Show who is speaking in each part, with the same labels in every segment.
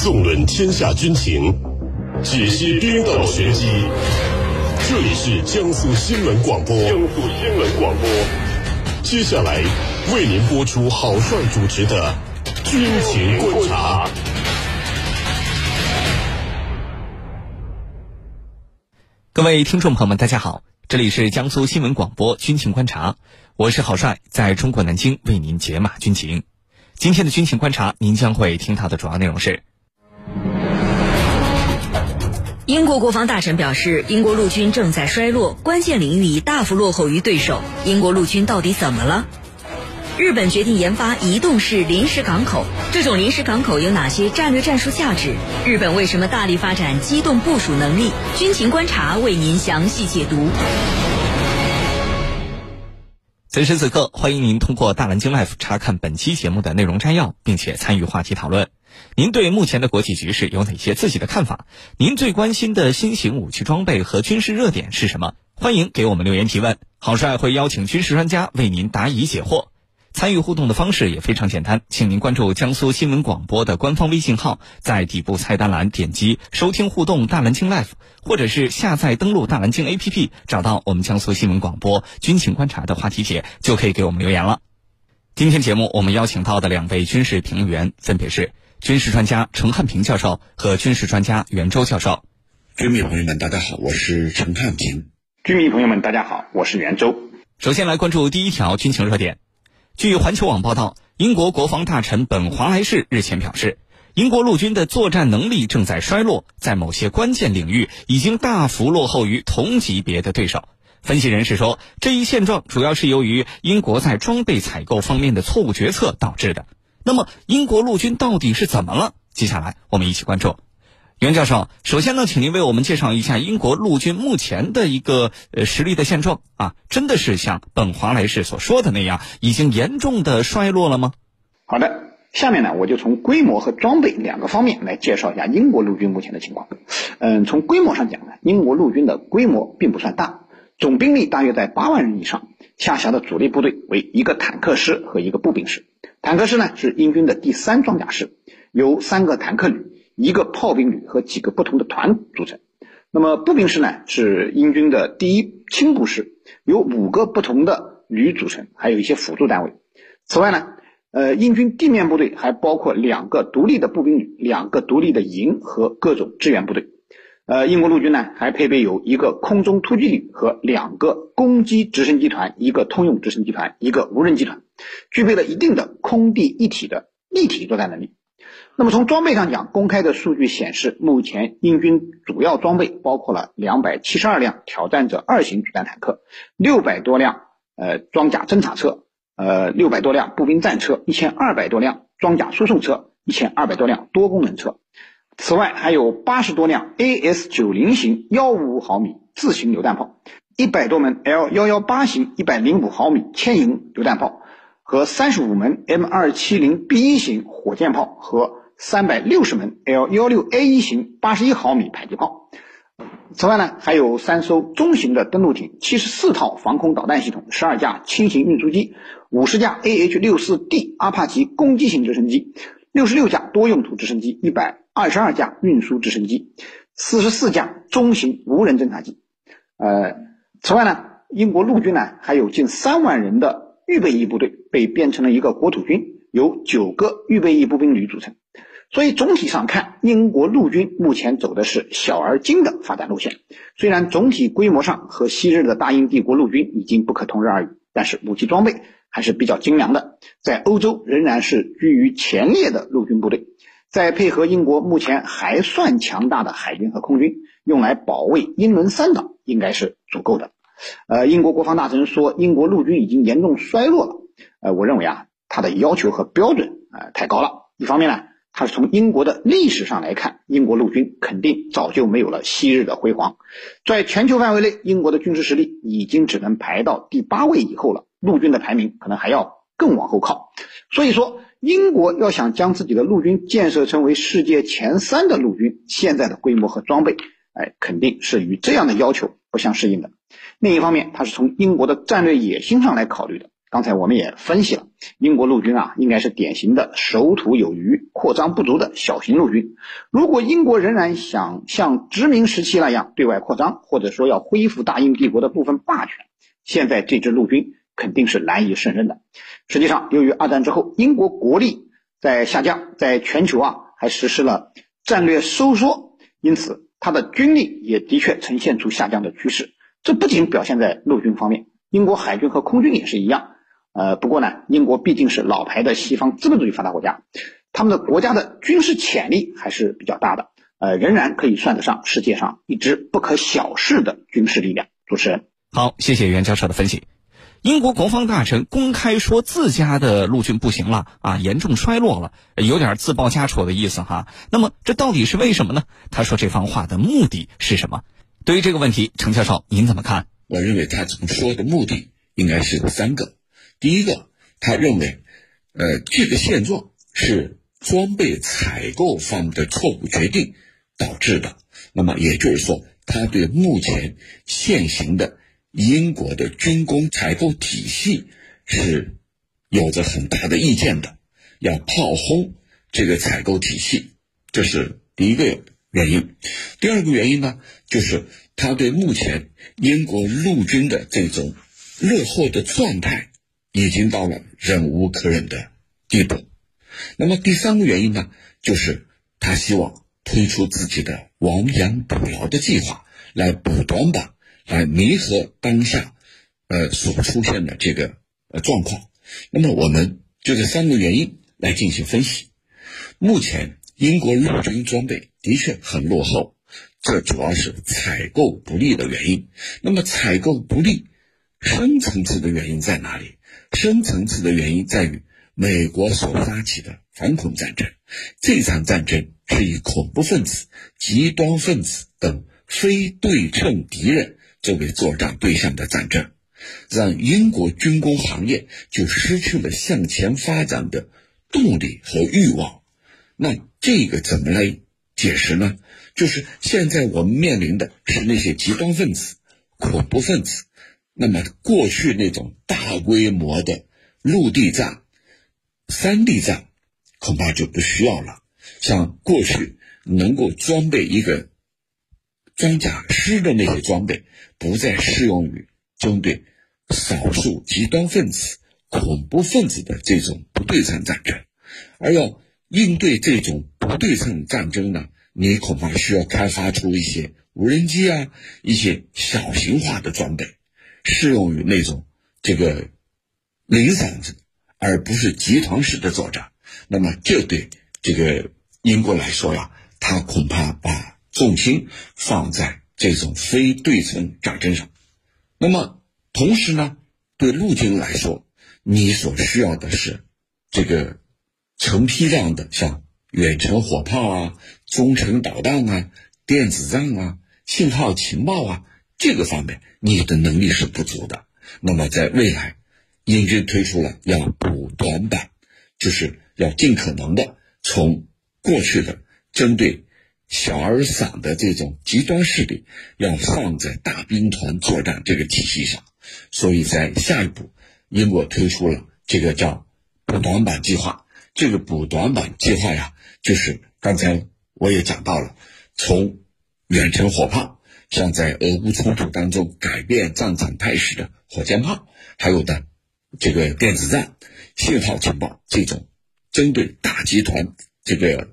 Speaker 1: 纵论天下军情，解析兵道玄机。这里是江苏新闻广播。江苏新闻广播。接下来为您播出郝帅主持的《军情观察》。
Speaker 2: 各位听众朋友们，大家好，这里是江苏新闻广播《军情观察》，我是郝帅，在中国南京为您解码军情。今天的军情观察，您将会听到的主要内容是：
Speaker 3: 英国国防大臣表示，英国陆军正在衰落，关键领域已大幅落后于对手。英国陆军到底怎么了？日本决定研发移动式临时港口，这种临时港口有哪些战略战术价值？日本为什么大力发展机动部署能力？军情观察为您详细解读。
Speaker 2: 此时此刻，欢迎您通过大蓝鲸 Life 查看本期节目的内容摘要，并且参与话题讨论。您对目前的国际局势有哪些自己的看法？您最关心的新型武器装备和军事热点是什么？欢迎给我们留言提问，好帅会邀请军事专家为您答疑解惑。参与互动的方式也非常简单，请您关注江苏新闻广播的官方微信号，在底部菜单栏点击收听互动大蓝鲸 Live，或者是下载登录大蓝鲸 APP，找到我们江苏新闻广播军情观察的话题帖，就可以给我们留言了。今天节目我们邀请到的两位军事评论员分别是军事专家陈汉平教授和军事专家袁周教授。
Speaker 4: 军迷朋友们，大家好，我是陈汉平。
Speaker 5: 军迷朋友们，大家好，我是袁周。
Speaker 2: 首先来关注第一条军情热点。据环球网报道，英国国防大臣本·华莱士日前表示，英国陆军的作战能力正在衰落，在某些关键领域已经大幅落后于同级别的对手。分析人士说，这一现状主要是由于英国在装备采购方面的错误决策导致的。那么，英国陆军到底是怎么了？接下来我们一起关注。袁教授，首先呢，请您为我们介绍一下英国陆军目前的一个呃实力的现状啊，真的是像本华莱士所说的那样，已经严重的衰落了吗？
Speaker 5: 好的，下面呢，我就从规模和装备两个方面来介绍一下英国陆军目前的情况。嗯，从规模上讲呢，英国陆军的规模并不算大，总兵力大约在八万人以上，下辖的主力部队为一个坦克师和一个步兵师。坦克师呢是英军的第三装甲师，由三个坦克旅。一个炮兵旅和几个不同的团组成，那么步兵师呢是英军的第一轻步师，由五个不同的旅组成，还有一些辅助单位。此外呢，呃，英军地面部队还包括两个独立的步兵旅、两个独立的营和各种支援部队。呃，英国陆军呢还配备有一个空中突击旅和两个攻击直升机团、一个通用直升机团、一个无人机团，具备了一定的空地一体的立体作战能力。那么从装备上讲，公开的数据显示，目前英军主要装备包括了两百七十二辆挑战者二型主战坦克，六百多辆呃装甲侦察车，呃六百多辆步兵战车，一千二百多辆装甲输送车，一千二百多辆多功能车。此外，还有八十多辆 AS 九零型幺五五毫米自行榴弹炮，一百多门 L 幺幺八型一百零五毫米牵引榴弹炮，和三十五门 M 二七零 B 一型火箭炮和。三百六十门 L 幺六 A 一型八十一毫米迫击炮，此外呢，还有三艘中型的登陆艇，七十四套防空导弹系统，十二架轻型运输机，五十架 AH 六四 D 阿帕奇攻击型直升机，六十六架多用途直升机，一百二十二架运输直升机，四十四架中型无人侦察机。呃，此外呢，英国陆军呢还有近三万人的预备役部队，被编成了一个国土军，由九个预备役步兵旅组成。所以总体上看，英国陆军目前走的是小而精的发展路线。虽然总体规模上和昔日的大英帝国陆军已经不可同日而语，但是武器装备还是比较精良的，在欧洲仍然是居于前列的陆军部队。再配合英国目前还算强大的海军和空军，用来保卫英伦三岛应该是足够的。呃，英国国防大臣说英国陆军已经严重衰落了。呃，我认为啊，他的要求和标准啊太高了。一方面呢。它是从英国的历史上来看，英国陆军肯定早就没有了昔日的辉煌，在全球范围内，英国的军事实力已经只能排到第八位以后了，陆军的排名可能还要更往后靠。所以说，英国要想将自己的陆军建设成为世界前三的陆军，现在的规模和装备，哎，肯定是与这样的要求不相适应的。另一方面，它是从英国的战略野心上来考虑的，刚才我们也分析了，英国陆军啊，应该是典型的守土有余、扩张不足的小型陆军。如果英国仍然想像殖民时期那样对外扩张，或者说要恢复大英帝国的部分霸权，现在这支陆军肯定是难以胜任的。实际上，由于二战之后英国国力在下降，在全球啊还实施了战略收缩，因此它的军力也的确呈现出下降的趋势。这不仅表现在陆军方面，英国海军和空军也是一样。呃，不过呢，英国毕竟是老牌的西方资本主义发达国家，他们的国家的军事潜力还是比较大的，呃，仍然可以算得上世界上一支不可小视的军事力量。主持人，
Speaker 2: 好，谢谢袁教授的分析。英国国防大臣公开说自家的陆军不行了啊，严重衰落了，有点自报家丑的意思哈。那么这到底是为什么呢？他说这番话的目的是什么？对于这个问题，程教授您怎么看？
Speaker 4: 我认为他这么说的目的应该是三个。第一个，他认为，呃，这个现状是装备采购方的错误决定导致的。那么也就是说，他对目前现行的英国的军工采购体系是有着很大的意见的，要炮轰这个采购体系，这是第一个原因。第二个原因呢，就是他对目前英国陆军的这种落后的状态。已经到了忍无可忍的地步。那么第三个原因呢，就是他希望推出自己的亡羊补牢的计划，来补短板，来弥合当下呃所出现的这个呃状况。那么我们就这三个原因来进行分析。目前英国陆军装备的确很落后，这主要是采购不力的原因。那么采购不力，深层次的原因在哪里？深层次的原因在于美国所发起的反恐战争，这场战争是以恐怖分子、极端分子等非对称敌人作为作战对象的战争，让英国军工行业就失去了向前发展的动力和欲望。那这个怎么来解释呢？就是现在我们面临的是那些极端分子、恐怖分子。那么，过去那种大规模的陆地战、山地战，恐怕就不需要了。像过去能够装备一个装甲师的那些装备，不再适用于针对少数极端分子、恐怖分子的这种不对称战争。而要应对这种不对称战争呢，你恐怕需要开发出一些无人机啊，一些小型化的装备。适用于那种这个零散式，而不是集团式的作战。那么，这对这个英国来说呀，他恐怕把重心放在这种非对称战争上。那么，同时呢，对陆军来说，你所需要的是这个成批量的，像远程火炮啊、中程导弹啊、电子战啊、信号情报啊。这个方面你的能力是不足的，那么在未来，英军推出了要补短板，就是要尽可能的从过去的针对小而散的这种极端势力，要放在大兵团作战这个体系上，所以在下一步，英国推出了这个叫补短板计划。这个补短板计划呀，就是刚才我也讲到了，从远程火炮。像在俄乌冲突当中改变战场态势的火箭炮，还有的这个电子战、信号情报这种针对大集团这个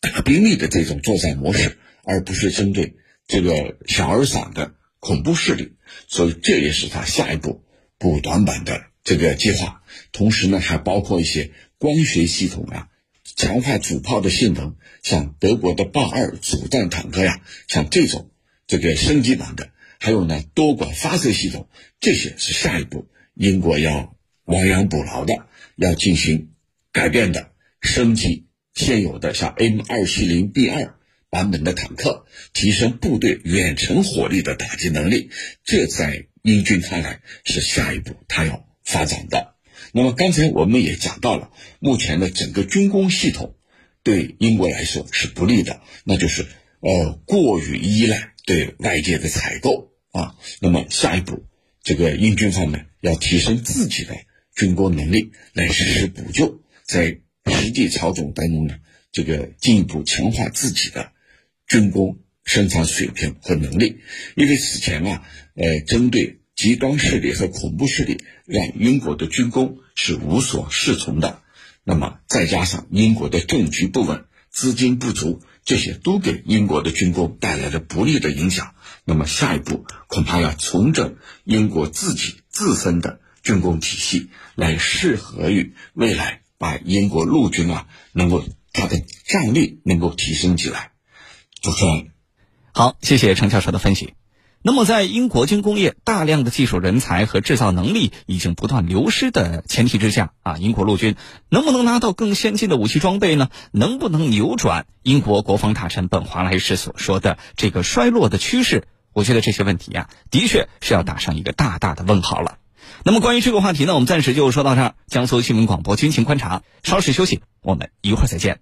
Speaker 4: 大兵力的这种作战模式，而不是针对这个小而散的恐怖势力。所以这也是他下一步补短板的这个计划。同时呢，还包括一些光学系统啊，强化主炮的性能，像德国的豹二主战坦克呀，像这种。这个升级版的，还有呢多管发射系统，这些是下一步英国要亡羊补牢的，要进行改变的，升级现有的像 M 二七零 B 二版本的坦克，提升部队远程火力的打击能力，这在英军看来是下一步他要发展的。那么刚才我们也讲到了，目前的整个军工系统对英国来说是不利的，那就是呃过于依赖。对外界的采购啊，那么下一步，这个英军方面要提升自己的军工能力来实施补救，在实际操作当中呢，这个进一步强化自己的军工生产水平和能力。因为此前啊，呃，针对极端势力和恐怖势力，让英国的军工是无所适从的。那么再加上英国的政局不稳、资金不足，这些都给英国的军工带来了不利的影响。那么下一步恐怕要重整英国自己自身的。军工体系来适合于未来，把英国陆军啊能够它的战力能够提升起来。主持人，
Speaker 2: 好，谢谢程教授的分析。那么，在英国军工业大量的技术人才和制造能力已经不断流失的前提之下啊，英国陆军能不能拿到更先进的武器装备呢？能不能扭转英国国防大臣本华莱士所说的这个衰落的趋势？我觉得这些问题呀，的确是要打上一个大大的问号了。那么关于这个话题呢，我们暂时就说到这儿。江苏新闻广播军情观察，稍事休息，我们一会儿再见。